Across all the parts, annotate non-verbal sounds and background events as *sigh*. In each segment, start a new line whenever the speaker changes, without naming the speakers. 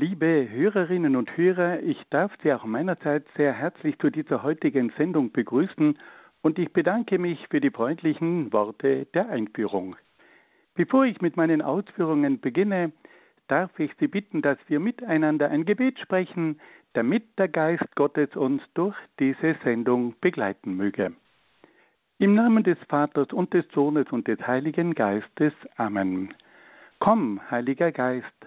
Liebe Hörerinnen und Hörer, ich darf Sie auch meinerseits sehr herzlich zu dieser heutigen Sendung begrüßen und ich bedanke mich für die freundlichen Worte der Einführung. Bevor ich mit meinen Ausführungen beginne, darf ich Sie bitten, dass wir miteinander ein Gebet sprechen, damit der Geist Gottes uns durch diese Sendung begleiten möge. Im Namen des Vaters und des Sohnes und des Heiligen Geistes. Amen. Komm, Heiliger Geist,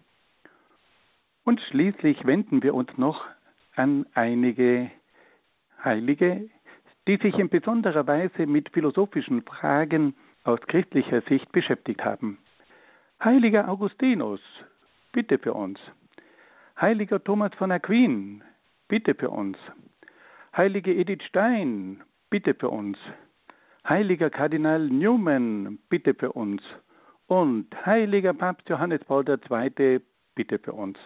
Und schließlich wenden wir uns noch an einige Heilige, die sich in besonderer Weise mit philosophischen Fragen aus christlicher Sicht beschäftigt haben. Heiliger Augustinus, bitte für uns. Heiliger Thomas von Aquin, bitte für uns. Heilige Edith Stein, bitte für uns. Heiliger Kardinal Newman, bitte für uns. Und heiliger Papst Johannes Paul II, bitte für uns.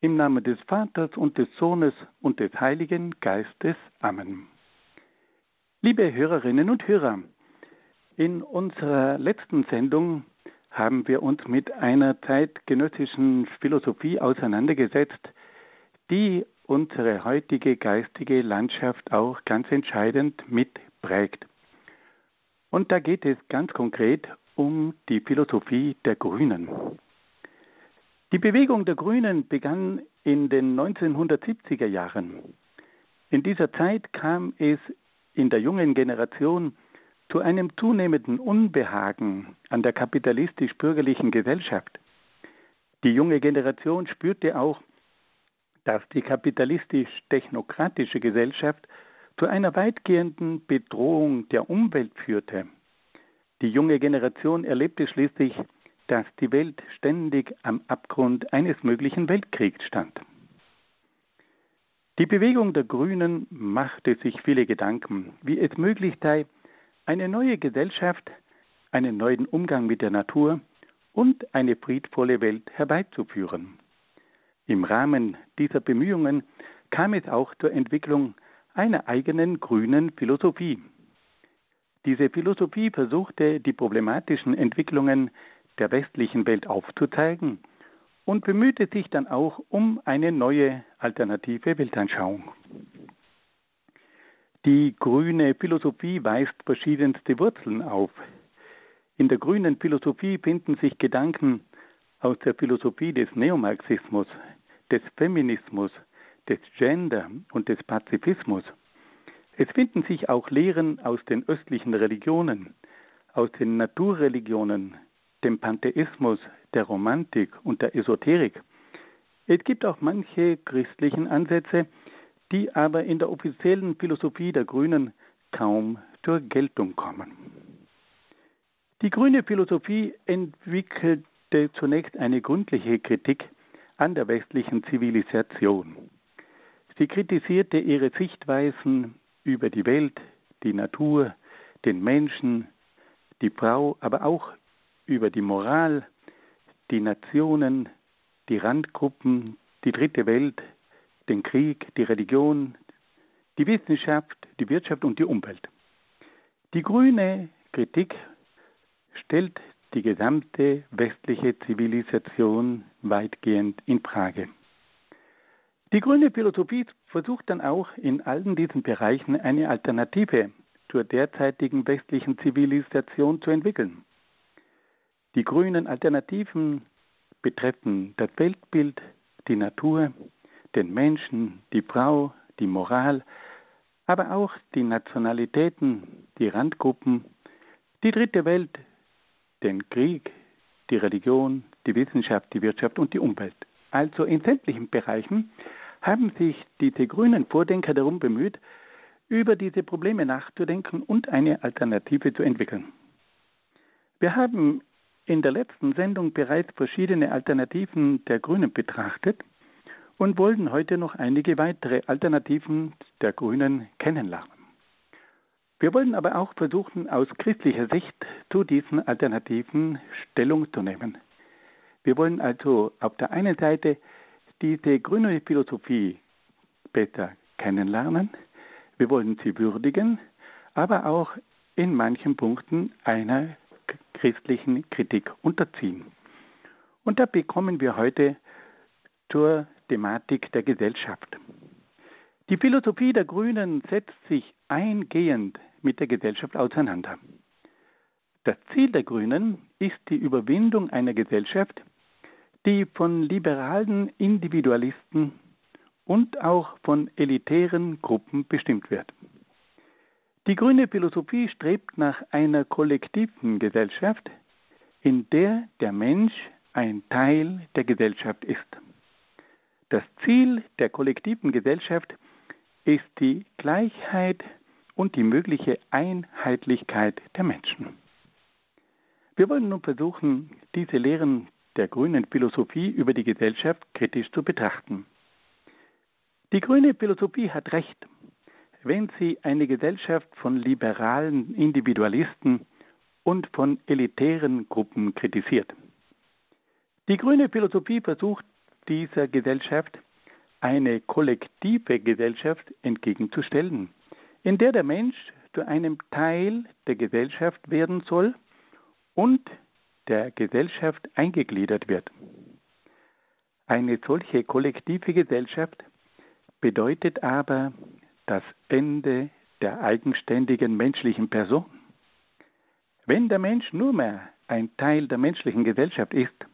Im Namen des Vaters und des Sohnes und des Heiligen Geistes. Amen. Liebe Hörerinnen und Hörer, in unserer letzten Sendung haben wir uns mit einer zeitgenössischen Philosophie auseinandergesetzt, die unsere heutige geistige Landschaft auch ganz entscheidend mitprägt. Und da geht es ganz konkret um die Philosophie der Grünen. Die Bewegung der Grünen begann in den 1970er Jahren. In dieser Zeit kam es in der jungen Generation zu einem zunehmenden Unbehagen an der kapitalistisch-bürgerlichen Gesellschaft. Die junge Generation spürte auch, dass die kapitalistisch-technokratische Gesellschaft zu einer weitgehenden Bedrohung der Umwelt führte. Die junge Generation erlebte schließlich dass die Welt ständig am Abgrund eines möglichen Weltkriegs stand. Die Bewegung der Grünen machte sich viele Gedanken, wie es möglich sei, eine neue Gesellschaft, einen neuen Umgang mit der Natur und eine friedvolle Welt herbeizuführen. Im Rahmen dieser Bemühungen kam es auch zur Entwicklung einer eigenen grünen Philosophie. Diese Philosophie versuchte, die problematischen Entwicklungen der westlichen Welt aufzuzeigen und bemühte sich dann auch um eine neue alternative Weltanschauung. Die grüne Philosophie weist verschiedenste Wurzeln auf. In der grünen Philosophie finden sich Gedanken aus der Philosophie des Neomarxismus, des Feminismus, des Gender und des Pazifismus. Es finden sich auch Lehren aus den östlichen Religionen, aus den Naturreligionen, dem Pantheismus, der Romantik und der Esoterik. Es gibt auch manche christlichen Ansätze, die aber in der offiziellen Philosophie der Grünen kaum zur Geltung kommen. Die grüne Philosophie entwickelte zunächst eine gründliche Kritik an der westlichen Zivilisation. Sie kritisierte ihre Sichtweisen über die Welt, die Natur, den Menschen, die Frau, aber auch über die Moral, die Nationen, die Randgruppen, die dritte Welt, den Krieg, die Religion, die Wissenschaft, die Wirtschaft und die Umwelt. Die grüne Kritik stellt die gesamte westliche Zivilisation weitgehend in Frage. Die grüne Philosophie versucht dann auch in allen diesen Bereichen eine Alternative zur derzeitigen westlichen Zivilisation zu entwickeln. Die grünen Alternativen betreffen das Weltbild, die Natur, den Menschen, die Frau, die Moral, aber auch die Nationalitäten, die Randgruppen, die dritte Welt, den Krieg, die Religion, die Wissenschaft, die Wirtschaft und die Umwelt. Also in sämtlichen Bereichen haben sich diese grünen Vordenker darum bemüht, über diese Probleme nachzudenken und eine Alternative zu entwickeln. Wir haben in der letzten Sendung bereits verschiedene Alternativen der Grünen betrachtet und wollen heute noch einige weitere Alternativen der Grünen kennenlernen. Wir wollen aber auch versuchen, aus christlicher Sicht zu diesen Alternativen Stellung zu nehmen. Wir wollen also auf der einen Seite diese grüne Philosophie besser kennenlernen, wir wollen sie würdigen, aber auch in manchen Punkten einer christlichen Kritik unterziehen. Und da bekommen wir heute zur Thematik der Gesellschaft. Die Philosophie der Grünen setzt sich eingehend mit der Gesellschaft auseinander. Das Ziel der Grünen ist die Überwindung einer Gesellschaft, die von liberalen Individualisten und auch von elitären Gruppen bestimmt wird. Die grüne Philosophie strebt nach einer kollektiven Gesellschaft, in der der Mensch ein Teil der Gesellschaft ist. Das Ziel der kollektiven Gesellschaft ist die Gleichheit und die mögliche Einheitlichkeit der Menschen. Wir wollen nun versuchen, diese Lehren der grünen Philosophie über die Gesellschaft kritisch zu betrachten. Die grüne Philosophie hat recht, wenn sie eine Gesellschaft von liberalen Individualisten und von elitären Gruppen kritisiert. Die grüne Philosophie versucht dieser Gesellschaft eine kollektive Gesellschaft entgegenzustellen, in der der Mensch zu einem Teil der Gesellschaft werden soll und der Gesellschaft eingegliedert wird. Eine solche kollektive Gesellschaft bedeutet aber das Ende der eigenständigen menschlichen Person. Wenn der Mensch nur mehr ein Teil der menschlichen Gesellschaft ist,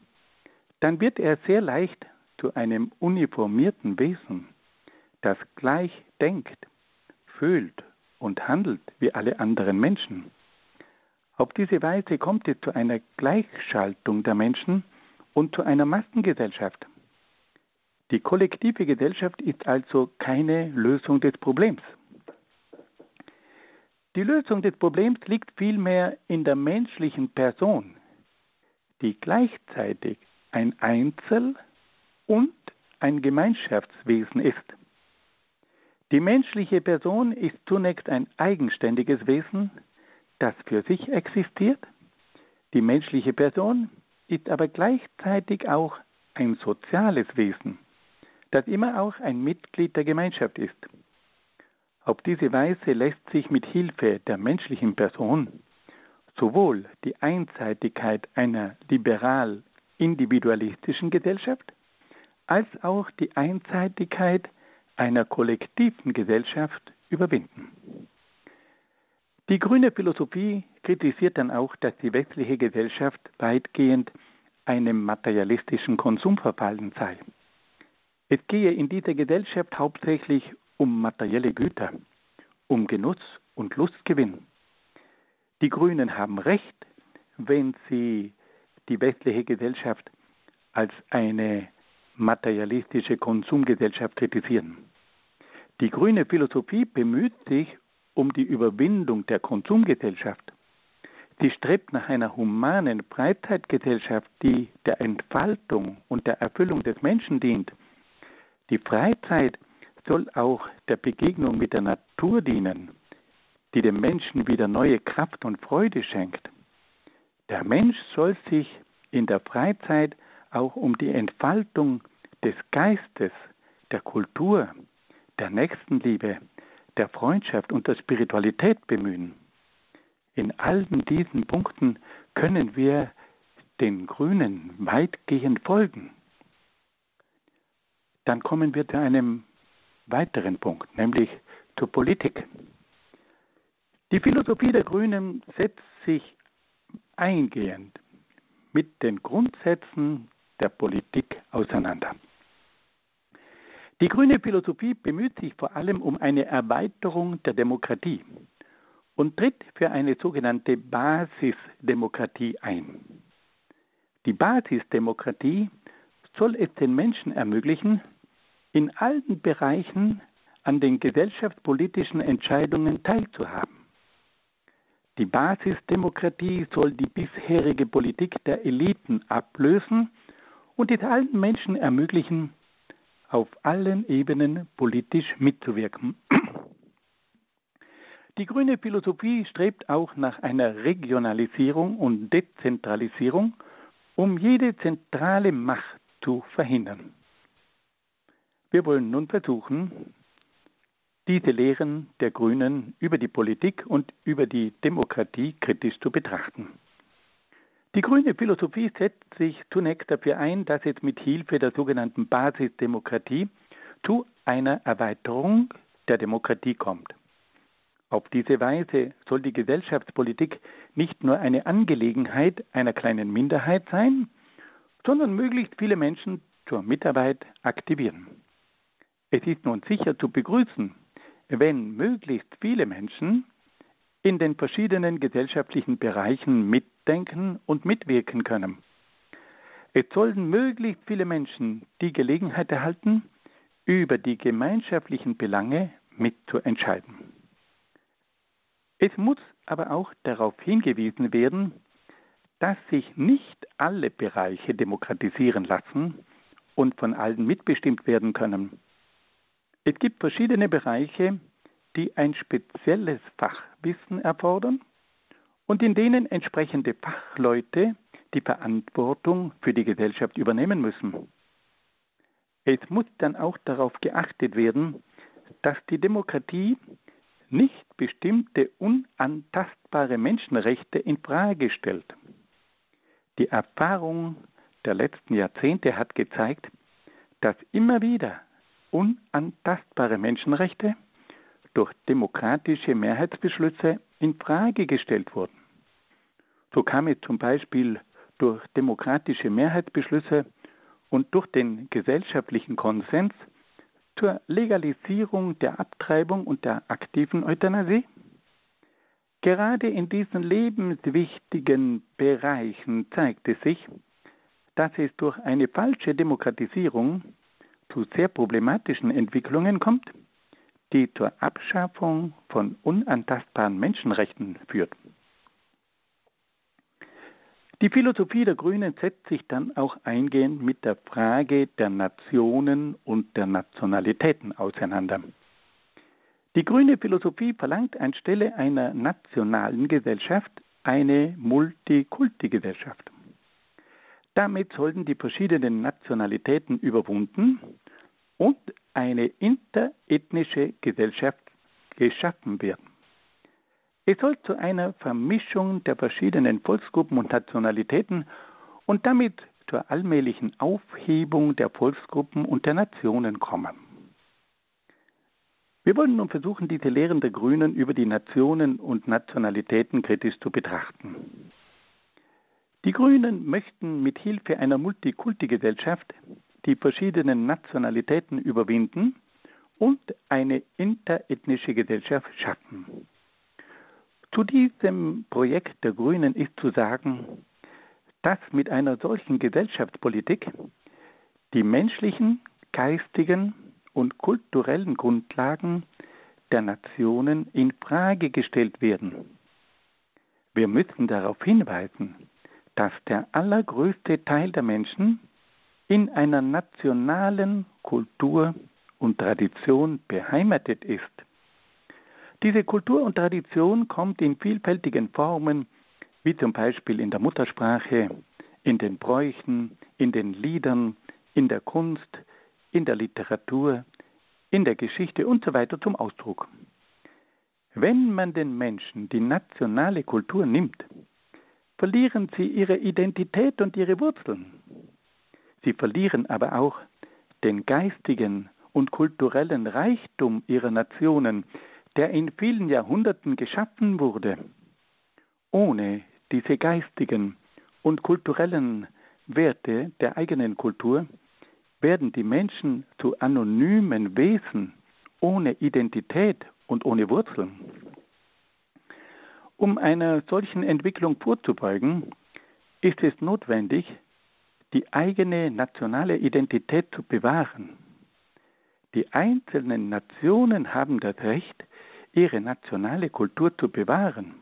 dann wird er sehr leicht zu einem uniformierten Wesen, das gleich denkt, fühlt und handelt wie alle anderen Menschen. Auf diese Weise kommt es zu einer Gleichschaltung der Menschen und zu einer Massengesellschaft. Die kollektive Gesellschaft ist also keine Lösung des Problems. Die Lösung des Problems liegt vielmehr in der menschlichen Person, die gleichzeitig ein Einzel- und ein Gemeinschaftswesen ist. Die menschliche Person ist zunächst ein eigenständiges Wesen, das für sich existiert. Die menschliche Person ist aber gleichzeitig auch ein soziales Wesen, das immer auch ein Mitglied der Gemeinschaft ist. Auf diese Weise lässt sich mit Hilfe der menschlichen Person sowohl die Einseitigkeit einer liberal-individualistischen Gesellschaft als auch die Einseitigkeit einer kollektiven Gesellschaft überwinden. Die grüne Philosophie kritisiert dann auch, dass die westliche Gesellschaft weitgehend einem materialistischen Konsum verfallen sei. Es gehe in dieser Gesellschaft hauptsächlich um materielle Güter, um Genuss und Lustgewinn. Die Grünen haben recht, wenn sie die westliche Gesellschaft als eine materialistische Konsumgesellschaft kritisieren. Die grüne Philosophie bemüht sich um die Überwindung der Konsumgesellschaft. Sie strebt nach einer humanen Freizeitgesellschaft, die der Entfaltung und der Erfüllung des Menschen dient. Die Freizeit soll auch der Begegnung mit der Natur dienen, die dem Menschen wieder neue Kraft und Freude schenkt. Der Mensch soll sich in der Freizeit auch um die Entfaltung des Geistes, der Kultur, der Nächstenliebe, der Freundschaft und der Spiritualität bemühen. In allen diesen Punkten können wir den Grünen weitgehend folgen. Dann kommen wir zu einem weiteren Punkt, nämlich zur Politik. Die Philosophie der Grünen setzt sich eingehend mit den Grundsätzen der Politik auseinander. Die grüne Philosophie bemüht sich vor allem um eine Erweiterung der Demokratie und tritt für eine sogenannte Basisdemokratie ein. Die Basisdemokratie soll es den Menschen ermöglichen, in allen Bereichen an den gesellschaftspolitischen Entscheidungen teilzuhaben. Die Basisdemokratie soll die bisherige Politik der Eliten ablösen und es allen Menschen ermöglichen, auf allen Ebenen politisch mitzuwirken. *clears throat* Die grüne Philosophie strebt auch nach einer Regionalisierung und Dezentralisierung, um jede zentrale Macht zu verhindern. Wir wollen nun versuchen, diese Lehren der Grünen über die Politik und über die Demokratie kritisch zu betrachten. Die grüne Philosophie setzt sich zunächst dafür ein, dass es mit Hilfe der sogenannten Basisdemokratie zu einer Erweiterung der Demokratie kommt. Auf diese Weise soll die Gesellschaftspolitik nicht nur eine Angelegenheit einer kleinen Minderheit sein, sondern möglichst viele Menschen zur Mitarbeit aktivieren. Es ist nun sicher zu begrüßen, wenn möglichst viele Menschen in den verschiedenen gesellschaftlichen Bereichen mitdenken und mitwirken können. Es sollen möglichst viele Menschen die Gelegenheit erhalten, über die gemeinschaftlichen Belange mitzuentscheiden. Es muss aber auch darauf hingewiesen werden, dass sich nicht alle Bereiche demokratisieren lassen und von allen mitbestimmt werden können. Es gibt verschiedene Bereiche, die ein spezielles Fachwissen erfordern und in denen entsprechende Fachleute die Verantwortung für die Gesellschaft übernehmen müssen. Es muss dann auch darauf geachtet werden, dass die Demokratie nicht bestimmte unantastbare Menschenrechte in Frage stellt. Die Erfahrung der letzten Jahrzehnte hat gezeigt, dass immer wieder unantastbare Menschenrechte durch demokratische Mehrheitsbeschlüsse in Frage gestellt wurden. So kam es zum Beispiel durch demokratische Mehrheitsbeschlüsse und durch den gesellschaftlichen Konsens zur Legalisierung der Abtreibung und der aktiven Euthanasie? Gerade in diesen lebenswichtigen Bereichen zeigte sich, dass es durch eine falsche Demokratisierung zu sehr problematischen Entwicklungen kommt, die zur Abschaffung von unantastbaren Menschenrechten führt. Die Philosophie der Grünen setzt sich dann auch eingehend mit der Frage der Nationen und der Nationalitäten auseinander. Die grüne Philosophie verlangt anstelle einer nationalen Gesellschaft eine Multikulti-Gesellschaft. Damit sollten die verschiedenen Nationalitäten überwunden und eine interethnische Gesellschaft geschaffen werden. Es soll zu einer Vermischung der verschiedenen Volksgruppen und Nationalitäten und damit zur allmählichen Aufhebung der Volksgruppen und der Nationen kommen. Wir wollen nun versuchen, diese Lehren der Grünen über die Nationen und Nationalitäten kritisch zu betrachten. Die Grünen möchten mit Hilfe einer Multikulti-Gesellschaft die verschiedenen Nationalitäten überwinden und eine interethnische Gesellschaft schaffen. Zu diesem Projekt der Grünen ist zu sagen, dass mit einer solchen Gesellschaftspolitik die menschlichen, geistigen und kulturellen Grundlagen der Nationen in Frage gestellt werden. Wir müssen darauf hinweisen, dass der allergrößte Teil der Menschen in einer nationalen Kultur und Tradition beheimatet ist. Diese Kultur und Tradition kommt in vielfältigen Formen, wie zum Beispiel in der Muttersprache, in den Bräuchen, in den Liedern, in der Kunst, in der Literatur, in der Geschichte und so zum Ausdruck. Wenn man den Menschen die nationale Kultur nimmt, verlieren sie ihre Identität und ihre Wurzeln. Sie verlieren aber auch den geistigen und kulturellen Reichtum ihrer Nationen, der in vielen Jahrhunderten geschaffen wurde. Ohne diese geistigen und kulturellen Werte der eigenen Kultur werden die Menschen zu anonymen Wesen ohne Identität und ohne Wurzeln. Um einer solchen Entwicklung vorzubeugen, ist es notwendig, die eigene nationale Identität zu bewahren. Die einzelnen Nationen haben das Recht, ihre nationale Kultur zu bewahren.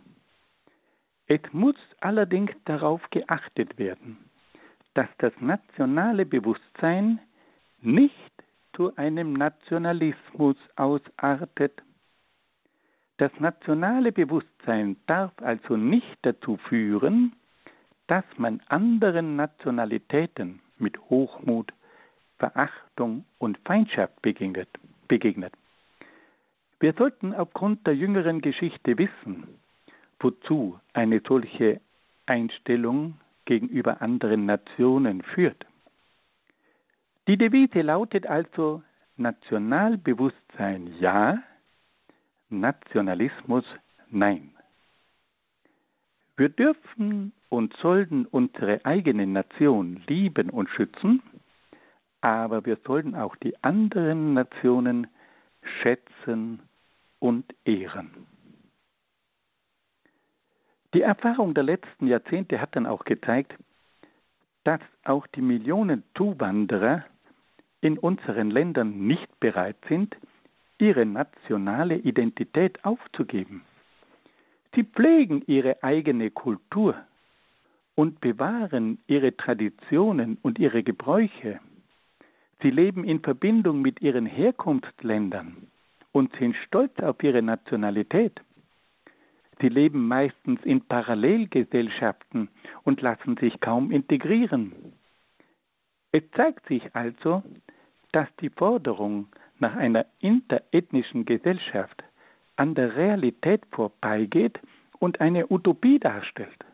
Es muss allerdings darauf geachtet werden, dass das nationale Bewusstsein nicht zu einem Nationalismus ausartet. Das nationale Bewusstsein darf also nicht dazu führen, dass man anderen Nationalitäten mit Hochmut, Verachtung und Feindschaft begegnet. begegnet. Wir sollten aufgrund der jüngeren Geschichte wissen, wozu eine solche Einstellung gegenüber anderen Nationen führt. Die Devise lautet also Nationalbewusstsein ja, Nationalismus nein. Wir dürfen und sollten unsere eigene Nation lieben und schützen, aber wir sollten auch die anderen Nationen schätzen und ehren. Die Erfahrung der letzten Jahrzehnte hat dann auch gezeigt, dass auch die Millionen Zuwanderer in unseren Ländern nicht bereit sind, ihre nationale Identität aufzugeben. Sie pflegen ihre eigene Kultur und bewahren ihre Traditionen und ihre Gebräuche. Sie leben in Verbindung mit ihren Herkunftsländern und sind stolz auf ihre Nationalität. Sie leben meistens in Parallelgesellschaften und lassen sich kaum integrieren. Es zeigt sich also, dass die Forderung nach einer interethnischen Gesellschaft an der Realität vorbeigeht und eine Utopie darstellt.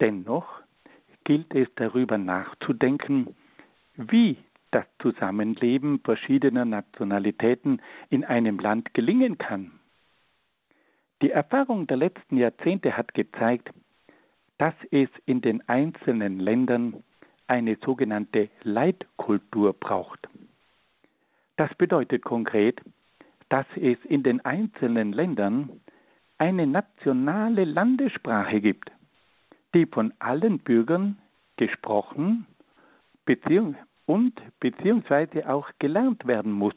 Dennoch gilt es darüber nachzudenken, wie das Zusammenleben verschiedener Nationalitäten in einem Land gelingen kann. Die Erfahrung der letzten Jahrzehnte hat gezeigt, dass es in den einzelnen Ländern eine sogenannte Leitkultur braucht. Das bedeutet konkret, dass es in den einzelnen Ländern eine nationale Landessprache gibt, die von allen Bürgern gesprochen und beziehungsweise auch gelernt werden muss.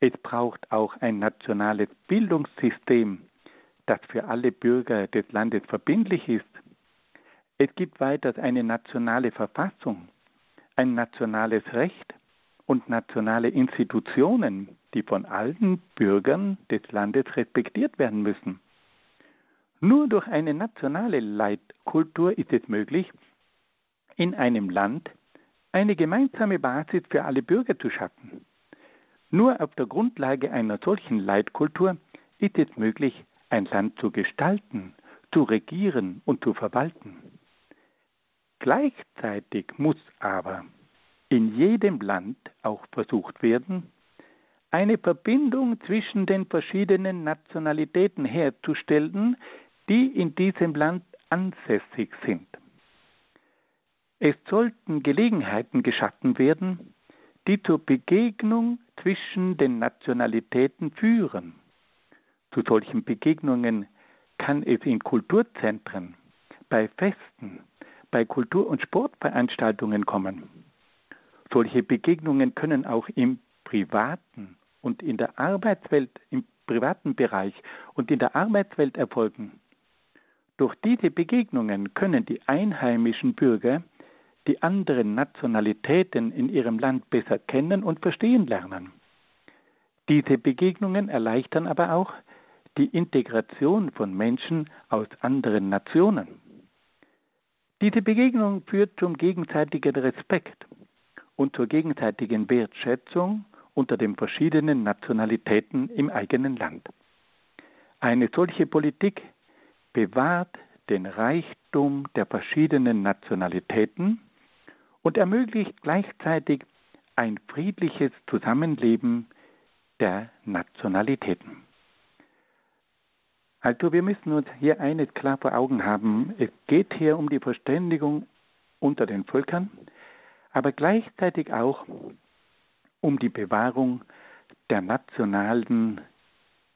Es braucht auch ein nationales Bildungssystem, das für alle Bürger des Landes verbindlich ist. Es gibt weiters eine nationale Verfassung, ein nationales Recht und nationale Institutionen, die von allen Bürgern des Landes respektiert werden müssen. Nur durch eine nationale Leitkultur ist es möglich, in einem Land eine gemeinsame Basis für alle Bürger zu schaffen. Nur auf der Grundlage einer solchen Leitkultur ist es möglich, ein Land zu gestalten, zu regieren und zu verwalten. Gleichzeitig muss aber in jedem Land auch versucht werden, eine Verbindung zwischen den verschiedenen Nationalitäten herzustellen, die in diesem Land ansässig sind. Es sollten Gelegenheiten geschaffen werden, die zur Begegnung zwischen den Nationalitäten führen. Zu solchen Begegnungen kann es in Kulturzentren, bei Festen, bei Kultur- und Sportveranstaltungen kommen. Solche Begegnungen können auch im privaten und in der Arbeitswelt, im privaten Bereich und in der Arbeitswelt erfolgen. Durch diese Begegnungen können die einheimischen Bürger die anderen Nationalitäten in ihrem Land besser kennen und verstehen lernen. Diese Begegnungen erleichtern aber auch die Integration von Menschen aus anderen Nationen. Diese Begegnung führt zum gegenseitigen Respekt und zur gegenseitigen Wertschätzung unter den verschiedenen Nationalitäten im eigenen Land. Eine solche Politik bewahrt den Reichtum der verschiedenen Nationalitäten und ermöglicht gleichzeitig ein friedliches Zusammenleben der Nationalitäten. Also wir müssen uns hier eines klar vor Augen haben. Es geht hier um die Verständigung unter den Völkern, aber gleichzeitig auch um die Bewahrung der nationalen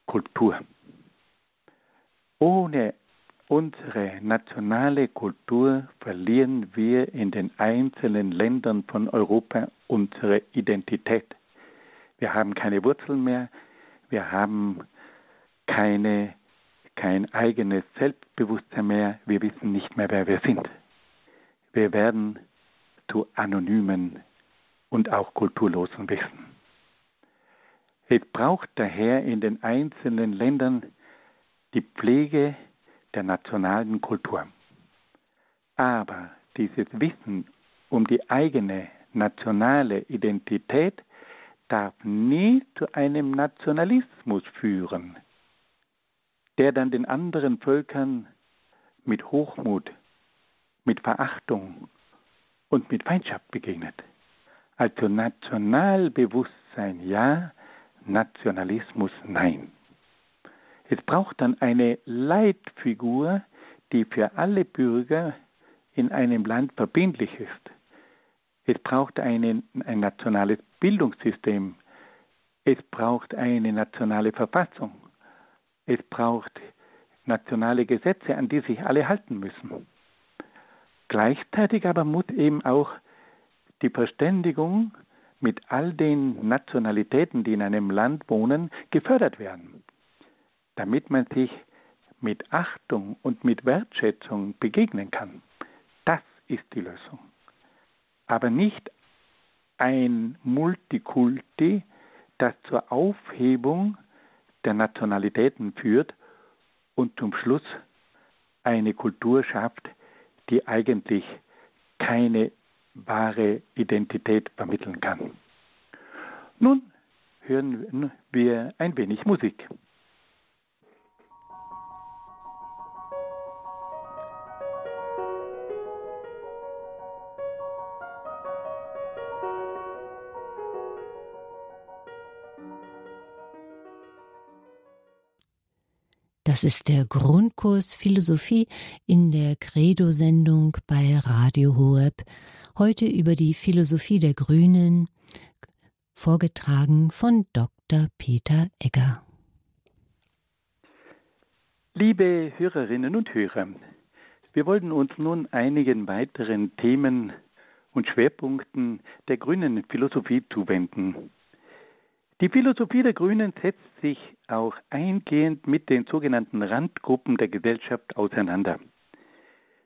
Kultur. Ohne unsere nationale Kultur verlieren wir in den einzelnen Ländern von Europa unsere Identität. Wir haben keine Wurzeln mehr, wir haben keine, kein eigenes Selbstbewusstsein mehr, wir wissen nicht mehr, wer wir sind. Wir werden zu anonymen und auch kulturlosen Wesen. Es braucht daher in den einzelnen Ländern die Pflege der nationalen Kultur. Aber dieses Wissen um die eigene nationale Identität darf nie zu einem Nationalismus führen, der dann den anderen Völkern mit Hochmut, mit Verachtung und mit Feindschaft begegnet. Also Nationalbewusstsein ja, Nationalismus nein. Es braucht dann eine Leitfigur, die für alle Bürger in einem Land verbindlich ist. Es braucht eine, ein nationales Bildungssystem. Es braucht eine nationale Verfassung. Es braucht nationale Gesetze, an die sich alle halten müssen. Gleichzeitig aber muss eben auch die Verständigung mit all den Nationalitäten, die in einem Land wohnen, gefördert werden, damit man sich mit Achtung und mit Wertschätzung begegnen kann. Das ist die Lösung. Aber nicht ein Multikulti, das zur Aufhebung der Nationalitäten führt und zum Schluss eine Kultur schafft, die eigentlich keine wahre Identität vermitteln kann. Nun hören wir ein wenig Musik.
Das ist der Grundkurs Philosophie in der Credo-Sendung bei Radio Horeb. Heute über die Philosophie der Grünen, vorgetragen von Dr. Peter Egger.
Liebe Hörerinnen und Hörer, wir wollten uns nun einigen weiteren Themen und Schwerpunkten der grünen Philosophie zuwenden. Die Philosophie der Grünen setzt sich auch eingehend mit den sogenannten Randgruppen der Gesellschaft auseinander.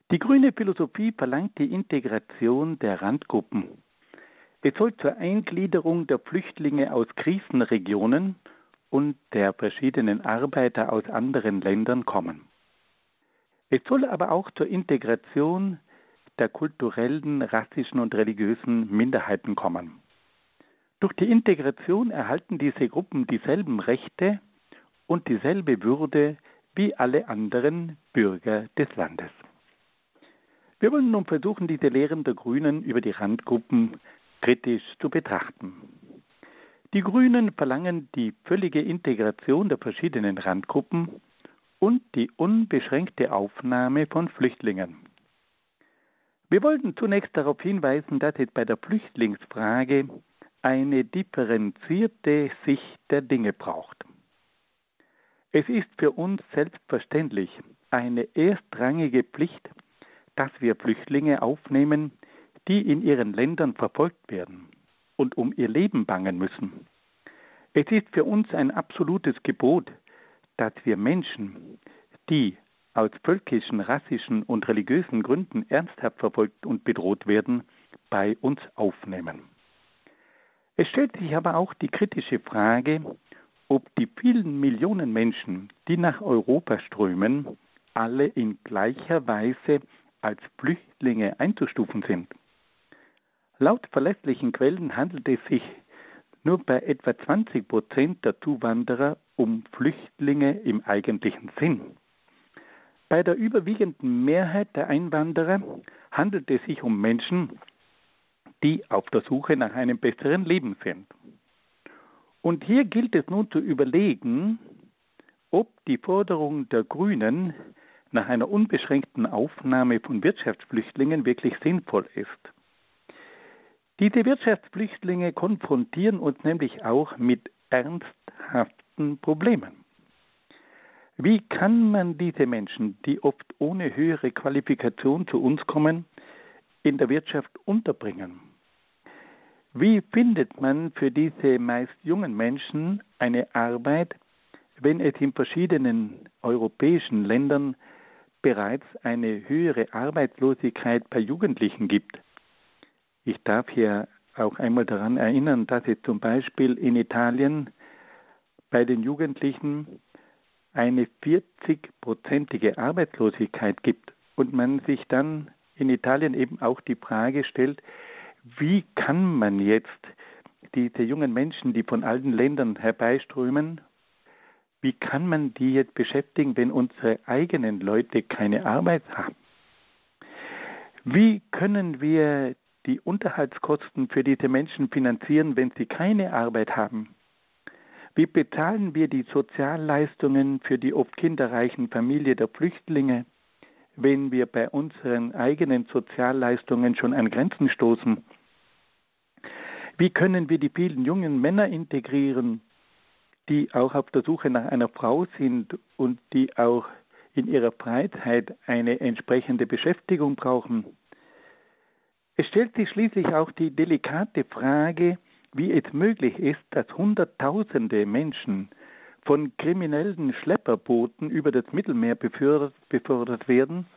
Die grüne Philosophie verlangt die Integration der Randgruppen. Es soll zur Eingliederung der Flüchtlinge aus Krisenregionen und der verschiedenen Arbeiter aus anderen Ländern kommen. Es soll aber auch zur Integration der kulturellen, rassischen und religiösen Minderheiten kommen. Durch die Integration erhalten diese Gruppen dieselben Rechte und dieselbe Würde wie alle anderen Bürger des Landes. Wir wollen nun versuchen, diese Lehren der Grünen über die Randgruppen kritisch zu betrachten. Die Grünen verlangen die völlige Integration der verschiedenen Randgruppen und die unbeschränkte Aufnahme von Flüchtlingen. Wir wollten zunächst darauf hinweisen, dass es bei der Flüchtlingsfrage eine differenzierte Sicht der Dinge braucht. Es ist für uns selbstverständlich eine erstrangige Pflicht, dass wir Flüchtlinge aufnehmen, die in ihren Ländern verfolgt werden und um ihr Leben bangen müssen. Es ist für uns ein absolutes Gebot, dass wir Menschen, die aus völkischen, rassischen und religiösen Gründen ernsthaft verfolgt und bedroht werden, bei uns aufnehmen. Es stellt sich aber auch die kritische Frage, ob die vielen Millionen Menschen, die nach Europa strömen, alle in gleicher Weise als Flüchtlinge einzustufen sind. Laut verlässlichen Quellen handelt es sich nur bei etwa 20 Prozent der Zuwanderer um Flüchtlinge im eigentlichen Sinn. Bei der überwiegenden Mehrheit der Einwanderer handelt es sich um Menschen, die auf der Suche nach einem besseren Leben sind. Und hier gilt es nun zu überlegen, ob die Forderung der Grünen nach einer unbeschränkten Aufnahme von Wirtschaftsflüchtlingen wirklich sinnvoll ist. Diese Wirtschaftsflüchtlinge konfrontieren uns nämlich auch mit ernsthaften Problemen. Wie kann man diese Menschen, die oft ohne höhere Qualifikation zu uns kommen, in der Wirtschaft unterbringen? Wie findet man für diese meist jungen Menschen eine Arbeit, wenn es in verschiedenen europäischen Ländern bereits eine höhere Arbeitslosigkeit bei Jugendlichen gibt? Ich darf hier auch einmal daran erinnern, dass es zum Beispiel in Italien bei den Jugendlichen eine 40-prozentige Arbeitslosigkeit gibt und man sich dann in Italien eben auch die Frage stellt, wie kann man jetzt diese jungen Menschen, die von allen Ländern herbeiströmen, wie kann man die jetzt beschäftigen, wenn unsere eigenen Leute keine Arbeit haben? Wie können wir die Unterhaltskosten für diese Menschen finanzieren, wenn sie keine Arbeit haben? Wie bezahlen wir die Sozialleistungen für die oft kinderreichen Familie der Flüchtlinge, wenn wir bei unseren eigenen Sozialleistungen schon an Grenzen stoßen? Wie können wir die vielen jungen Männer integrieren, die auch auf der Suche nach einer Frau sind und die auch in ihrer Freizeit eine entsprechende Beschäftigung brauchen? Es stellt sich schließlich auch die delikate Frage, wie es möglich ist, dass Hunderttausende Menschen von kriminellen Schlepperbooten über das Mittelmeer befördert, befördert werden,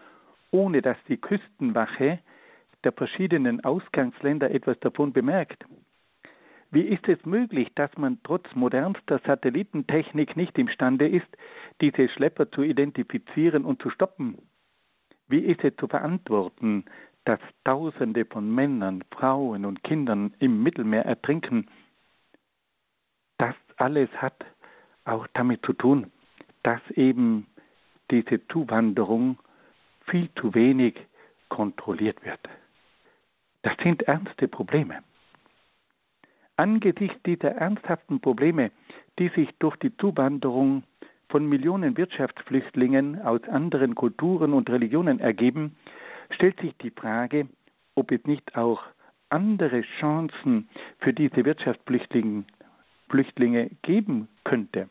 ohne dass die Küstenwache der verschiedenen Ausgangsländer etwas davon bemerkt. Wie ist es möglich, dass man trotz modernster Satellitentechnik nicht imstande ist, diese Schlepper zu identifizieren und zu stoppen? Wie ist es zu verantworten, dass Tausende von Männern, Frauen und Kindern im Mittelmeer ertrinken? Das alles hat auch damit zu tun, dass eben diese Zuwanderung viel zu wenig kontrolliert wird. Das sind ernste Probleme. Angesichts dieser ernsthaften Probleme, die sich durch die Zuwanderung von Millionen Wirtschaftsflüchtlingen aus anderen Kulturen und Religionen ergeben, stellt sich die Frage, ob es nicht auch andere Chancen für diese Wirtschaftsflüchtlinge Flüchtlinge geben könnte.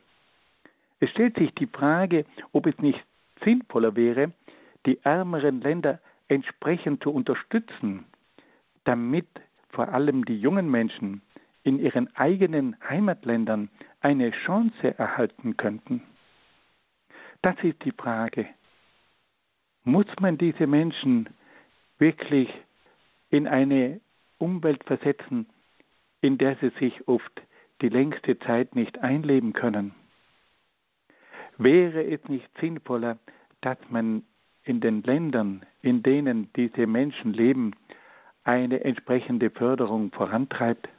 Es stellt sich die Frage, ob es nicht sinnvoller wäre, die ärmeren Länder entsprechend zu unterstützen, damit vor allem die jungen Menschen in ihren eigenen Heimatländern eine Chance erhalten könnten? Das ist die Frage. Muss man diese Menschen wirklich in eine Umwelt versetzen, in der sie sich oft die längste Zeit nicht einleben können? Wäre es nicht sinnvoller, dass man in den Ländern, in denen diese Menschen leben, eine entsprechende Förderung vorantreibt?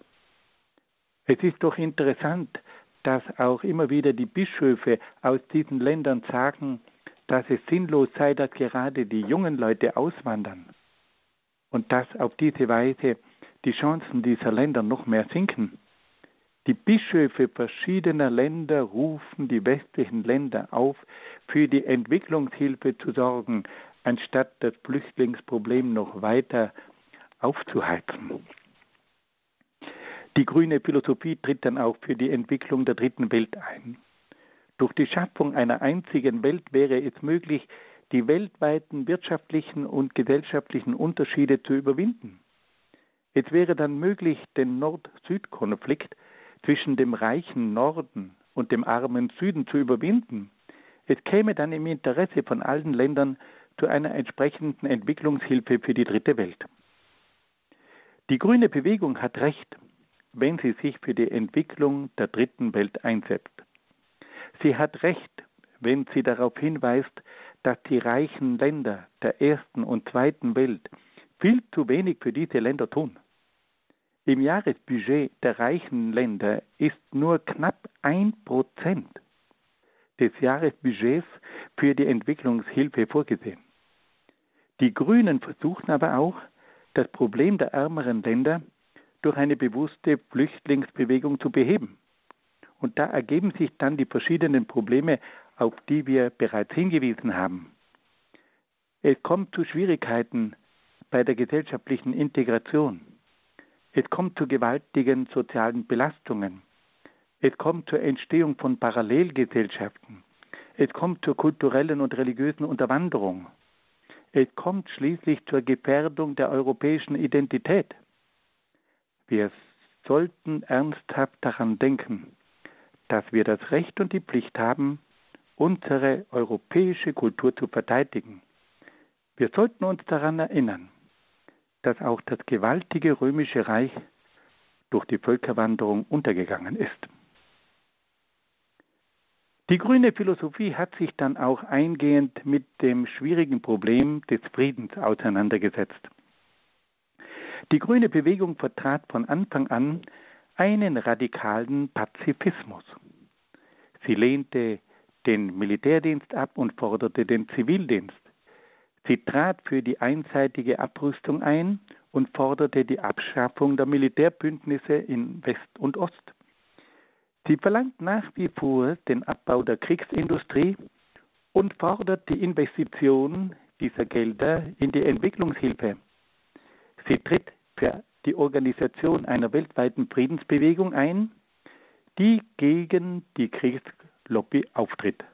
Es ist doch interessant, dass auch immer wieder die Bischöfe aus diesen Ländern sagen, dass es sinnlos sei, dass gerade die jungen Leute auswandern und dass auf diese Weise die Chancen dieser Länder noch mehr sinken. Die Bischöfe verschiedener Länder rufen die westlichen Länder auf, für die Entwicklungshilfe zu sorgen, anstatt das Flüchtlingsproblem noch weiter aufzuheizen. Die grüne Philosophie tritt dann auch für die Entwicklung der dritten Welt ein. Durch die Schaffung einer einzigen Welt wäre es möglich, die weltweiten wirtschaftlichen und gesellschaftlichen Unterschiede zu überwinden. Es wäre dann möglich, den Nord-Süd-Konflikt zwischen dem reichen Norden und dem armen Süden zu überwinden. Es käme dann im Interesse von allen Ländern zu einer entsprechenden Entwicklungshilfe für die dritte Welt. Die grüne Bewegung hat recht, wenn sie sich für die Entwicklung der dritten Welt einsetzt. Sie hat recht, wenn sie darauf hinweist, dass die reichen Länder der ersten und zweiten Welt viel zu wenig für diese Länder tun. Im Jahresbudget der reichen Länder ist nur knapp ein Prozent des Jahresbudgets für die Entwicklungshilfe vorgesehen. Die Grünen versuchen aber auch, das Problem der ärmeren Länder durch eine bewusste Flüchtlingsbewegung zu beheben. Und da ergeben sich dann die verschiedenen Probleme, auf die wir bereits hingewiesen haben. Es kommt zu Schwierigkeiten bei der gesellschaftlichen Integration. Es kommt zu gewaltigen sozialen Belastungen. Es kommt zur Entstehung von Parallelgesellschaften. Es kommt zur kulturellen und religiösen Unterwanderung. Es kommt schließlich zur Gefährdung der europäischen Identität. Wir sollten ernsthaft daran denken, dass wir das Recht und die Pflicht haben, unsere europäische Kultur zu verteidigen. Wir sollten uns daran erinnern, dass auch das gewaltige römische Reich durch die Völkerwanderung untergegangen ist. Die grüne Philosophie hat sich dann auch eingehend mit dem schwierigen Problem des Friedens auseinandergesetzt. Die grüne Bewegung vertrat von Anfang an einen radikalen Pazifismus. Sie lehnte den Militärdienst ab und forderte den Zivildienst. Sie trat für die einseitige Abrüstung ein und forderte die Abschaffung der Militärbündnisse in West und Ost. Sie verlangt nach wie vor den Abbau der Kriegsindustrie und fordert die Investition dieser Gelder in die Entwicklungshilfe. Sie tritt für die Organisation einer weltweiten Friedensbewegung ein, die gegen die Kriegslobby auftritt.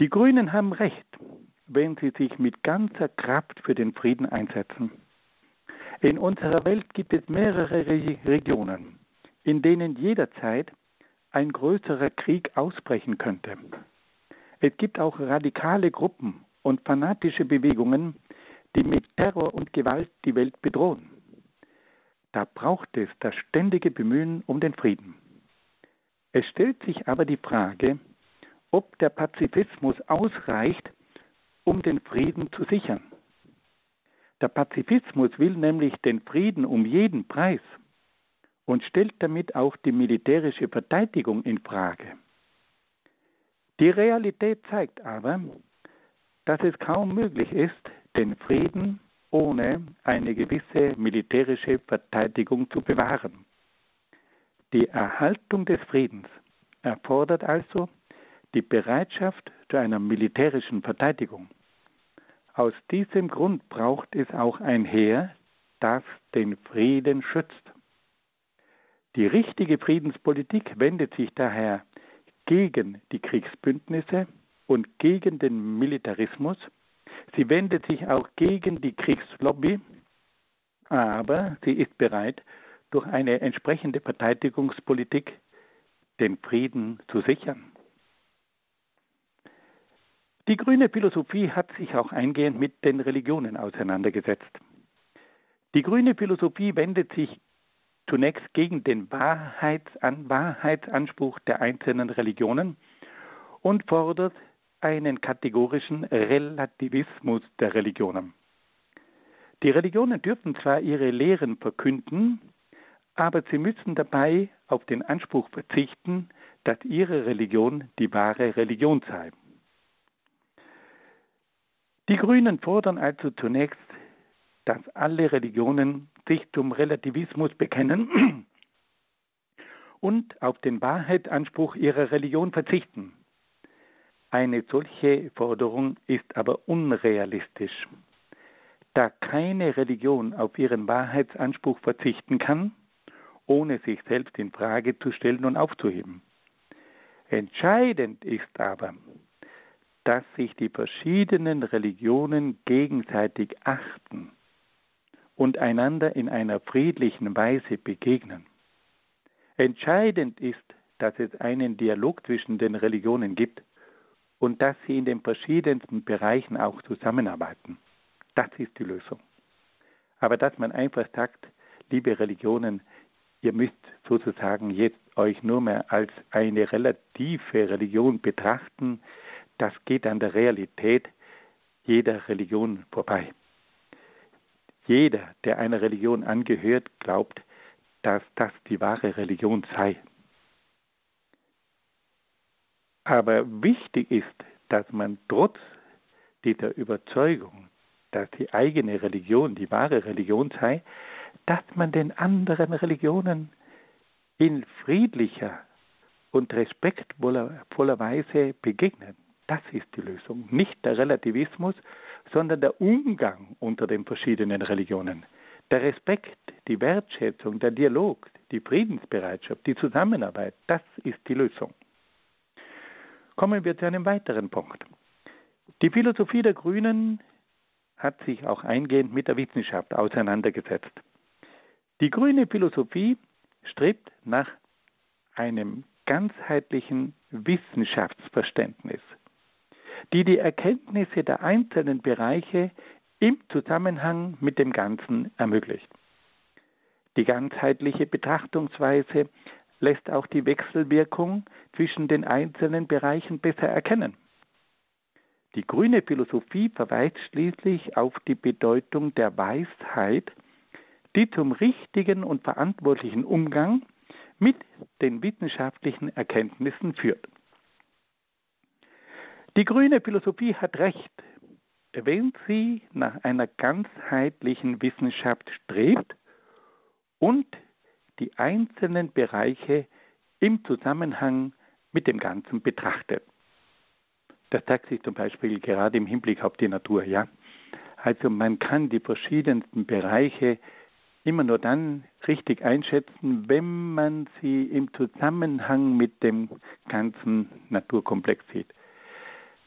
Die Grünen haben recht, wenn sie sich mit ganzer Kraft für den Frieden einsetzen. In unserer Welt gibt es mehrere Regionen, in denen jederzeit ein größerer Krieg ausbrechen könnte. Es gibt auch radikale Gruppen und fanatische Bewegungen, die mit Terror und Gewalt die Welt bedrohen. Da braucht es das ständige Bemühen um den Frieden. Es stellt sich aber die Frage, ob der Pazifismus ausreicht, um den Frieden zu sichern. Der Pazifismus will nämlich den Frieden um jeden Preis und stellt damit auch die militärische Verteidigung in Frage. Die Realität zeigt aber, dass es kaum möglich ist, den Frieden ohne eine gewisse militärische Verteidigung zu bewahren. Die Erhaltung des Friedens erfordert also die Bereitschaft zu einer militärischen Verteidigung. Aus diesem Grund braucht es auch ein Heer, das den Frieden schützt. Die richtige Friedenspolitik wendet sich daher gegen die Kriegsbündnisse und gegen den Militarismus. Sie wendet sich auch gegen die Kriegslobby, aber sie ist bereit, durch eine entsprechende Verteidigungspolitik den Frieden zu sichern. Die grüne Philosophie hat sich auch eingehend mit den Religionen auseinandergesetzt. Die grüne Philosophie wendet sich zunächst gegen den Wahrheitsan Wahrheitsanspruch der einzelnen Religionen und fordert einen kategorischen Relativismus der Religionen. Die Religionen dürfen zwar ihre Lehren verkünden, aber sie müssen dabei auf den Anspruch verzichten, dass ihre Religion die wahre Religion sei. Die Grünen fordern also zunächst, dass alle Religionen sich zum Relativismus bekennen *clears throat* und auf den Wahrheitsanspruch ihrer Religion verzichten. Eine solche Forderung ist aber unrealistisch. Da keine Religion auf ihren Wahrheitsanspruch verzichten kann, ohne sich selbst in Frage zu stellen und aufzuheben. Entscheidend ist aber, dass sich die verschiedenen Religionen gegenseitig achten und einander in einer friedlichen Weise begegnen. Entscheidend ist, dass es einen Dialog zwischen den Religionen gibt und dass sie in den verschiedensten Bereichen auch zusammenarbeiten. Das ist die Lösung. Aber dass man einfach sagt, liebe Religionen, ihr müsst sozusagen jetzt euch nur mehr als eine relative Religion betrachten, das geht an der Realität jeder Religion vorbei. Jeder, der einer Religion angehört, glaubt, dass das die wahre Religion sei. Aber wichtig ist, dass man trotz dieser Überzeugung, dass die eigene Religion die wahre Religion sei, dass man den anderen Religionen in friedlicher und respektvoller Weise begegnet. Das ist die Lösung. Nicht der Relativismus, sondern der Umgang unter den verschiedenen Religionen. Der Respekt, die Wertschätzung, der Dialog, die Friedensbereitschaft, die Zusammenarbeit, das ist die Lösung. Kommen wir zu einem weiteren Punkt. Die Philosophie der Grünen hat sich auch eingehend mit der Wissenschaft auseinandergesetzt. Die grüne Philosophie strebt nach einem ganzheitlichen Wissenschaftsverständnis, die die Erkenntnisse der einzelnen Bereiche im Zusammenhang mit dem Ganzen ermöglicht. Die ganzheitliche Betrachtungsweise lässt auch die Wechselwirkung zwischen den einzelnen Bereichen besser erkennen. Die grüne Philosophie verweist schließlich auf die Bedeutung der Weisheit, die zum richtigen und verantwortlichen Umgang mit den wissenschaftlichen Erkenntnissen führt. Die grüne Philosophie hat recht, wenn sie nach einer ganzheitlichen Wissenschaft strebt und die einzelnen Bereiche im Zusammenhang mit dem Ganzen betrachtet. Das zeigt sich zum Beispiel gerade im Hinblick auf die Natur, ja. Also man kann die verschiedensten Bereiche immer nur dann richtig einschätzen, wenn man sie im Zusammenhang mit dem ganzen Naturkomplex sieht.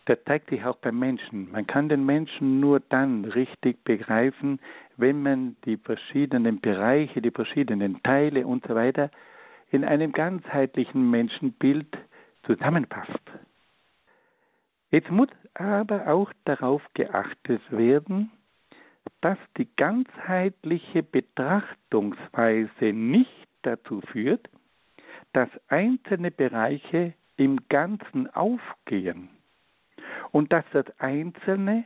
Das zeigt sich auch beim Menschen. Man kann den Menschen nur dann richtig begreifen, wenn man die verschiedenen Bereiche, die verschiedenen Teile und so weiter in einem ganzheitlichen Menschenbild zusammenfasst. Jetzt muss aber auch darauf geachtet werden, dass die ganzheitliche Betrachtungsweise nicht dazu führt, dass einzelne Bereiche im Ganzen aufgehen und dass das Einzelne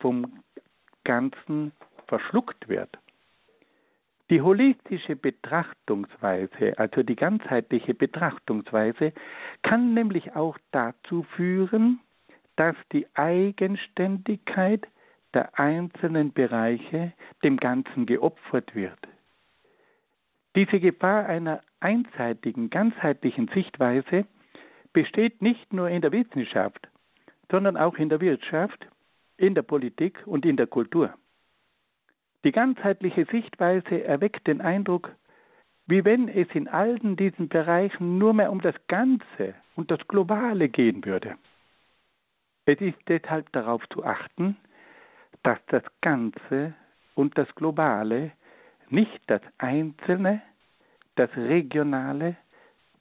vom Ganzen verschluckt wird. Die holistische Betrachtungsweise, also die ganzheitliche Betrachtungsweise, kann nämlich auch dazu führen, dass die Eigenständigkeit der einzelnen Bereiche dem Ganzen geopfert wird. Diese Gefahr einer einseitigen, ganzheitlichen Sichtweise besteht nicht nur in der Wissenschaft, sondern auch in der Wirtschaft, in der Politik und in der Kultur. Die ganzheitliche Sichtweise erweckt den Eindruck, wie wenn es in allen diesen Bereichen nur mehr um das Ganze und das Globale gehen würde. Es ist deshalb darauf zu achten, dass das Ganze und das Globale nicht das Einzelne, das Regionale,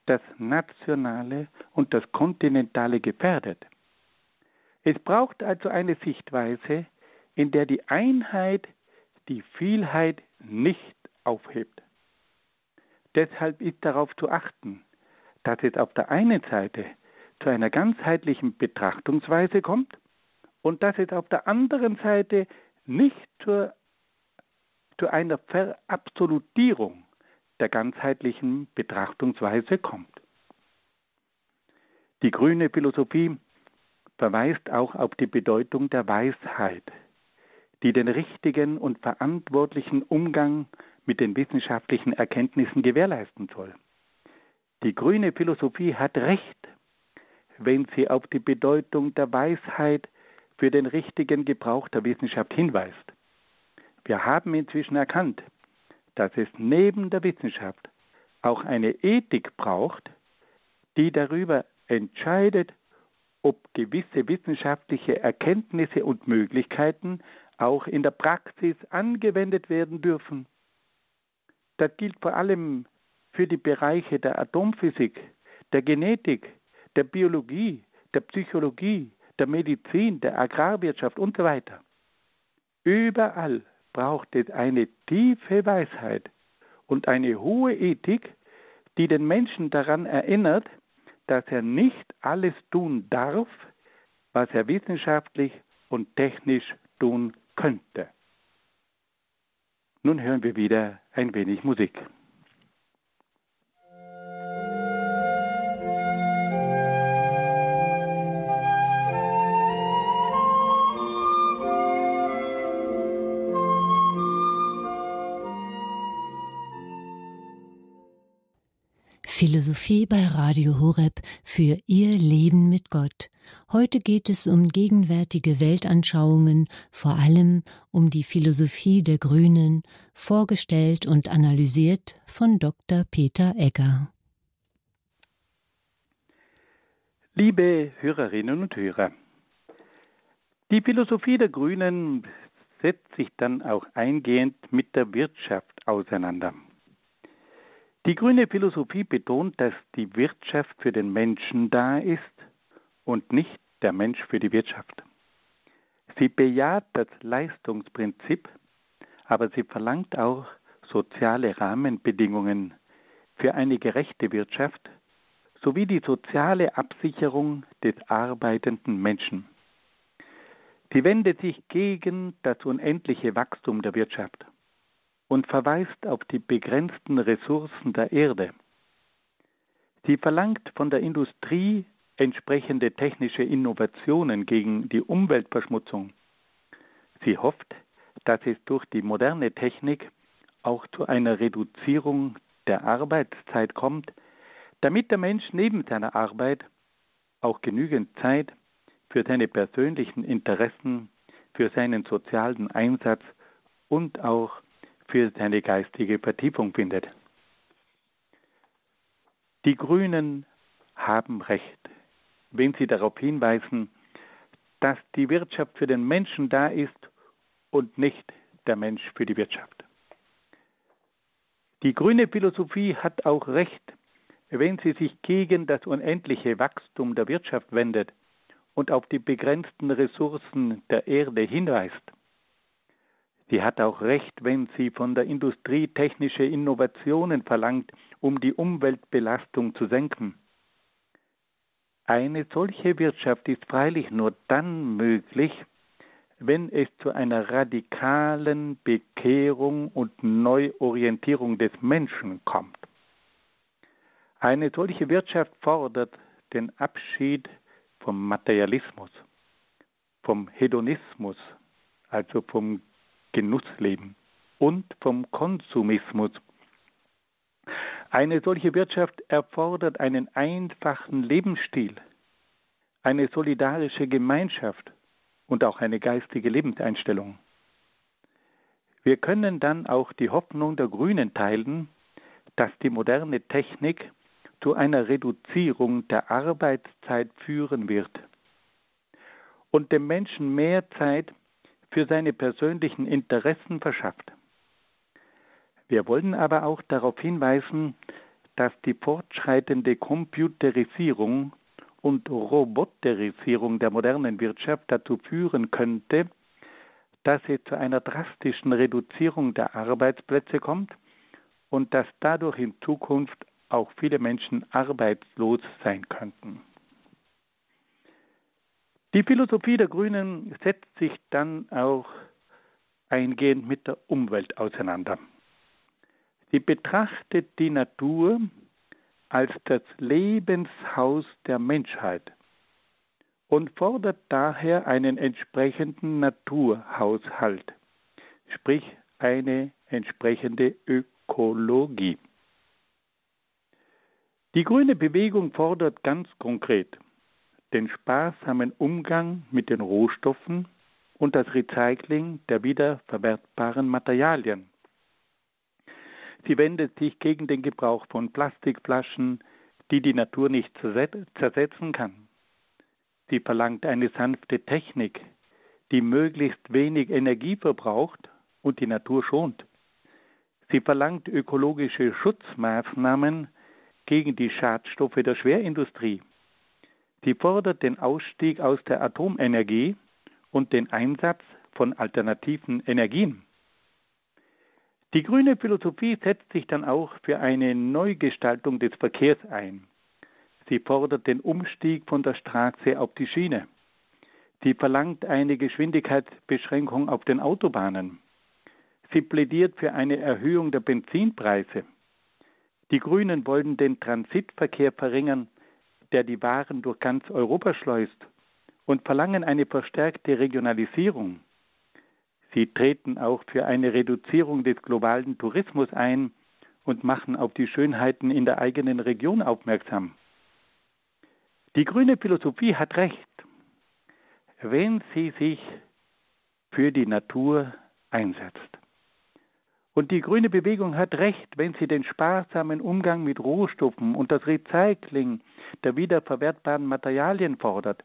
das Nationale und das Kontinentale gefährdet. Es braucht also eine Sichtweise, in der die Einheit die Vielheit nicht aufhebt. Deshalb ist darauf zu achten, dass es auf der einen Seite zu einer ganzheitlichen Betrachtungsweise kommt und dass es auf der anderen Seite nicht zur, zu einer Verabsolutierung der ganzheitlichen Betrachtungsweise kommt. Die grüne Philosophie verweist auch auf die Bedeutung der Weisheit, die den richtigen und verantwortlichen Umgang mit den wissenschaftlichen Erkenntnissen gewährleisten soll. Die grüne Philosophie hat recht, wenn sie auf die Bedeutung der Weisheit für den richtigen Gebrauch der Wissenschaft hinweist. Wir haben inzwischen erkannt, dass es neben der Wissenschaft auch eine Ethik braucht, die darüber entscheidet, ob gewisse wissenschaftliche Erkenntnisse und Möglichkeiten auch in der Praxis angewendet werden dürfen. Das gilt vor allem für die Bereiche der Atomphysik, der Genetik, der Biologie, der Psychologie, der Medizin, der Agrarwirtschaft und so weiter. Überall braucht es eine tiefe Weisheit und eine hohe Ethik, die den Menschen daran erinnert, dass er nicht alles tun darf, was er wissenschaftlich und technisch tun könnte. Nun hören wir wieder ein wenig Musik.
Philosophie bei Radio Horeb für Ihr Leben mit Gott. Heute geht es um gegenwärtige Weltanschauungen, vor allem um die Philosophie der Grünen, vorgestellt und analysiert von Dr. Peter Egger.
Liebe Hörerinnen und Hörer, die Philosophie der Grünen setzt sich dann auch eingehend mit der Wirtschaft auseinander. Die grüne Philosophie betont, dass die Wirtschaft für den Menschen da ist und nicht der Mensch für die Wirtschaft. Sie bejaht das Leistungsprinzip, aber sie verlangt auch soziale Rahmenbedingungen für eine gerechte Wirtschaft sowie die soziale Absicherung des arbeitenden Menschen. Sie wendet sich gegen das unendliche Wachstum der Wirtschaft und verweist auf die begrenzten Ressourcen der Erde. Sie verlangt von der Industrie entsprechende technische Innovationen gegen die Umweltverschmutzung. Sie hofft, dass es durch die moderne Technik auch zu einer Reduzierung der Arbeitszeit kommt, damit der Mensch neben seiner Arbeit auch genügend Zeit für seine persönlichen Interessen, für seinen sozialen Einsatz und auch für seine geistige Vertiefung findet. Die Grünen haben recht, wenn sie darauf hinweisen, dass die Wirtschaft für den Menschen da ist und nicht der Mensch für die Wirtschaft. Die grüne Philosophie hat auch recht, wenn sie sich gegen das unendliche Wachstum der Wirtschaft wendet und auf die begrenzten Ressourcen der Erde hinweist. Sie hat auch recht, wenn sie von der Industrie technische Innovationen verlangt, um die Umweltbelastung zu senken. Eine solche Wirtschaft ist freilich nur dann möglich, wenn es zu einer radikalen Bekehrung und Neuorientierung des Menschen kommt. Eine solche Wirtschaft fordert den Abschied vom Materialismus, vom Hedonismus, also vom Genussleben und vom Konsumismus. Eine solche Wirtschaft erfordert einen einfachen Lebensstil, eine solidarische Gemeinschaft und auch eine geistige Lebenseinstellung. Wir können dann auch die Hoffnung der Grünen teilen, dass die moderne Technik zu einer Reduzierung der Arbeitszeit führen wird und dem Menschen mehr Zeit für seine persönlichen Interessen verschafft. Wir wollen aber auch darauf hinweisen, dass die fortschreitende Computerisierung und Roboterisierung der modernen Wirtschaft dazu führen könnte, dass es zu einer drastischen Reduzierung der Arbeitsplätze kommt und dass dadurch in Zukunft auch viele Menschen arbeitslos sein könnten. Die Philosophie der Grünen setzt sich dann auch eingehend mit der Umwelt auseinander. Sie betrachtet die Natur als das Lebenshaus der Menschheit und fordert daher einen entsprechenden Naturhaushalt, sprich eine entsprechende Ökologie. Die grüne Bewegung fordert ganz konkret den sparsamen Umgang mit den Rohstoffen und das Recycling der wiederverwertbaren Materialien. Sie wendet sich gegen den Gebrauch von Plastikflaschen, die die Natur nicht zersetzen kann. Sie verlangt eine sanfte Technik, die möglichst wenig Energie verbraucht und die Natur schont. Sie verlangt ökologische Schutzmaßnahmen gegen die Schadstoffe der Schwerindustrie. Sie fordert den Ausstieg aus der Atomenergie und den Einsatz von alternativen Energien. Die grüne Philosophie setzt sich dann auch für eine Neugestaltung des Verkehrs ein. Sie fordert den Umstieg von der Straße auf die Schiene. Sie verlangt eine Geschwindigkeitsbeschränkung auf den Autobahnen. Sie plädiert für eine Erhöhung der Benzinpreise. Die Grünen wollen den Transitverkehr verringern der die Waren durch ganz Europa schleust und verlangen eine verstärkte Regionalisierung. Sie treten auch für eine Reduzierung des globalen Tourismus ein und machen auf die Schönheiten in der eigenen Region aufmerksam. Die grüne Philosophie hat recht, wenn sie sich für die Natur einsetzt. Und die grüne Bewegung hat recht, wenn sie den sparsamen Umgang mit Rohstoffen und das Recycling der wiederverwertbaren Materialien fordert.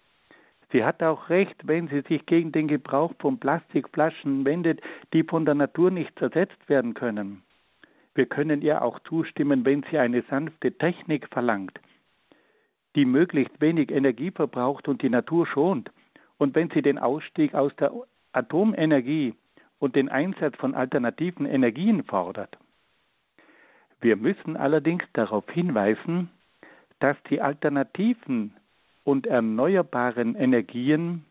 Sie hat auch recht, wenn sie sich gegen den Gebrauch von Plastikflaschen wendet, die von der Natur nicht zersetzt werden können. Wir können ihr auch zustimmen, wenn sie eine sanfte Technik verlangt, die möglichst wenig Energie verbraucht und die Natur schont. Und wenn sie den Ausstieg aus der Atomenergie und den Einsatz von alternativen Energien fordert. Wir müssen allerdings darauf hinweisen, dass die alternativen und erneuerbaren Energien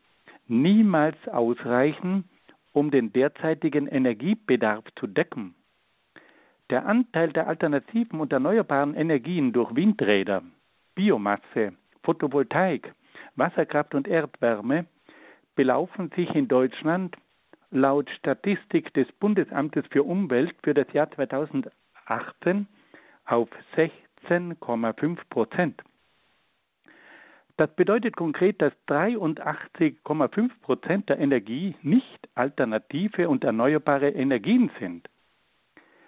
niemals ausreichen, um den derzeitigen Energiebedarf zu decken. Der Anteil der alternativen und erneuerbaren Energien durch Windräder, Biomasse, Photovoltaik, Wasserkraft und Erdwärme belaufen sich in Deutschland laut Statistik des Bundesamtes für Umwelt für das Jahr 2018 auf 16,5 Prozent. Das bedeutet konkret, dass 83,5 Prozent der Energie nicht alternative und erneuerbare Energien sind.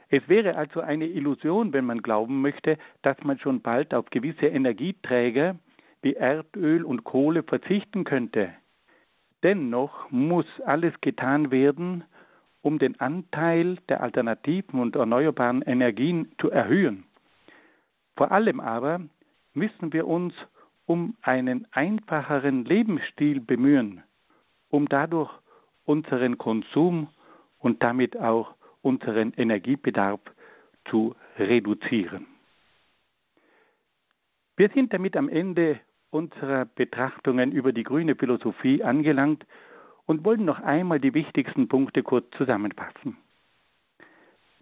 Es wäre also eine Illusion, wenn man glauben möchte, dass man schon bald auf gewisse Energieträger wie Erdöl und Kohle verzichten könnte. Dennoch muss alles getan werden, um den Anteil der alternativen und erneuerbaren Energien zu erhöhen. Vor allem aber müssen wir uns um einen einfacheren Lebensstil bemühen, um dadurch unseren Konsum und damit auch unseren Energiebedarf zu reduzieren. Wir sind damit am Ende unserer Betrachtungen über die grüne Philosophie angelangt und wollen noch einmal die wichtigsten Punkte kurz zusammenfassen.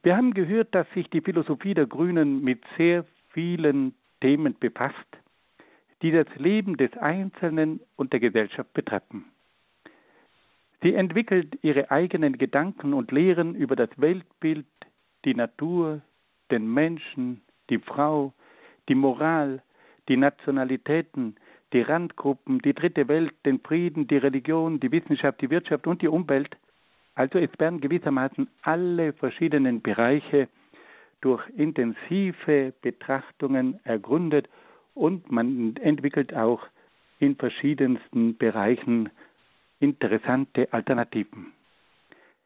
Wir haben gehört, dass sich die Philosophie der Grünen mit sehr vielen Themen befasst, die das Leben des Einzelnen und der Gesellschaft betreffen. Sie entwickelt ihre eigenen Gedanken und Lehren über das Weltbild, die Natur, den Menschen, die Frau, die Moral, die Nationalitäten, die Randgruppen, die dritte Welt, den Frieden, die Religion, die Wissenschaft, die Wirtschaft und die Umwelt. Also es werden gewissermaßen alle verschiedenen Bereiche durch intensive Betrachtungen ergründet und man entwickelt auch in verschiedensten Bereichen interessante Alternativen.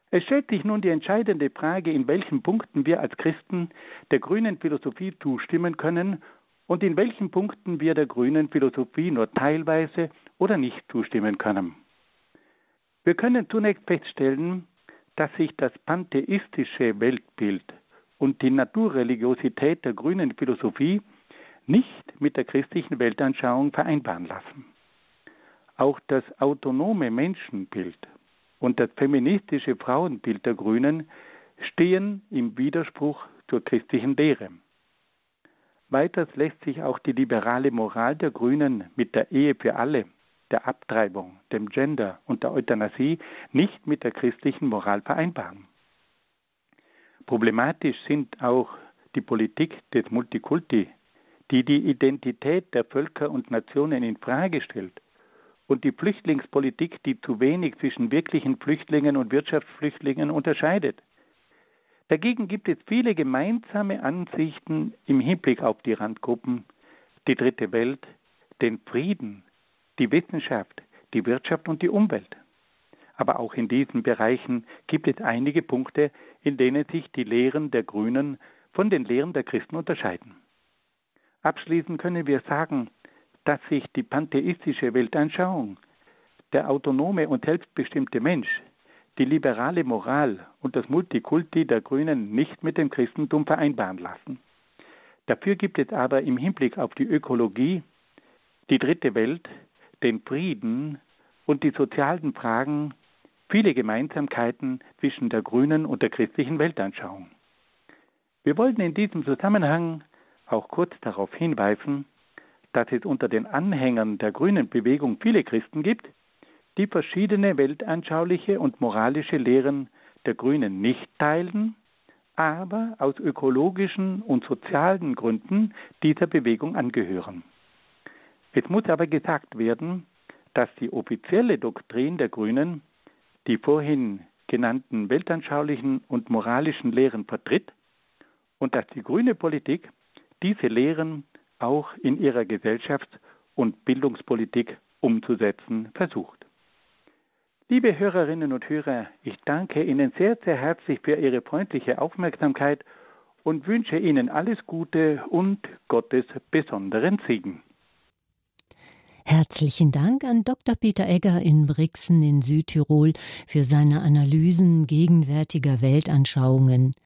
Es stellt sich nun die entscheidende Frage, in welchen Punkten wir als Christen der grünen Philosophie zustimmen können und in welchen Punkten wir der grünen Philosophie nur teilweise oder nicht zustimmen können. Wir können zunächst feststellen, dass sich das pantheistische Weltbild und die Naturreligiosität der grünen Philosophie nicht mit der christlichen Weltanschauung vereinbaren lassen. Auch das autonome Menschenbild und das feministische Frauenbild der Grünen stehen im Widerspruch zur christlichen Lehre. Weiters lässt sich auch die liberale Moral der Grünen mit der Ehe für alle, der Abtreibung, dem Gender und der Euthanasie nicht mit der christlichen Moral vereinbaren. Problematisch sind auch die Politik des Multikulti, die die Identität der Völker und Nationen in Frage stellt, und die Flüchtlingspolitik, die zu wenig zwischen wirklichen Flüchtlingen und Wirtschaftsflüchtlingen unterscheidet. Dagegen gibt es viele gemeinsame Ansichten im Hinblick auf die Randgruppen, die dritte Welt, den Frieden, die Wissenschaft, die Wirtschaft und die Umwelt. Aber auch in diesen Bereichen gibt es einige Punkte, in denen sich die Lehren der Grünen von den Lehren der Christen unterscheiden. Abschließend können wir sagen, dass sich die pantheistische Weltanschauung, der autonome und selbstbestimmte Mensch die liberale Moral und das Multikulti der Grünen nicht mit dem Christentum vereinbaren lassen. Dafür gibt es aber im Hinblick auf die Ökologie, die dritte Welt, den Frieden und die sozialen Fragen viele Gemeinsamkeiten zwischen der grünen und der christlichen Weltanschauung. Wir wollten in diesem Zusammenhang auch kurz darauf hinweisen, dass es unter den Anhängern der grünen Bewegung viele Christen gibt, die verschiedene weltanschauliche und moralische Lehren der Grünen nicht teilen, aber aus ökologischen und sozialen Gründen dieser Bewegung angehören. Es muss aber gesagt werden, dass die offizielle Doktrin der Grünen die vorhin genannten weltanschaulichen und moralischen Lehren vertritt und dass die grüne Politik diese Lehren auch in ihrer Gesellschafts- und Bildungspolitik umzusetzen versucht. Liebe Hörerinnen und Hörer, ich danke Ihnen sehr, sehr herzlich für Ihre freundliche Aufmerksamkeit und wünsche Ihnen alles Gute und Gottes besonderen Segen.
Herzlichen Dank an Dr. Peter Egger in Brixen in Südtirol für seine Analysen gegenwärtiger Weltanschauungen.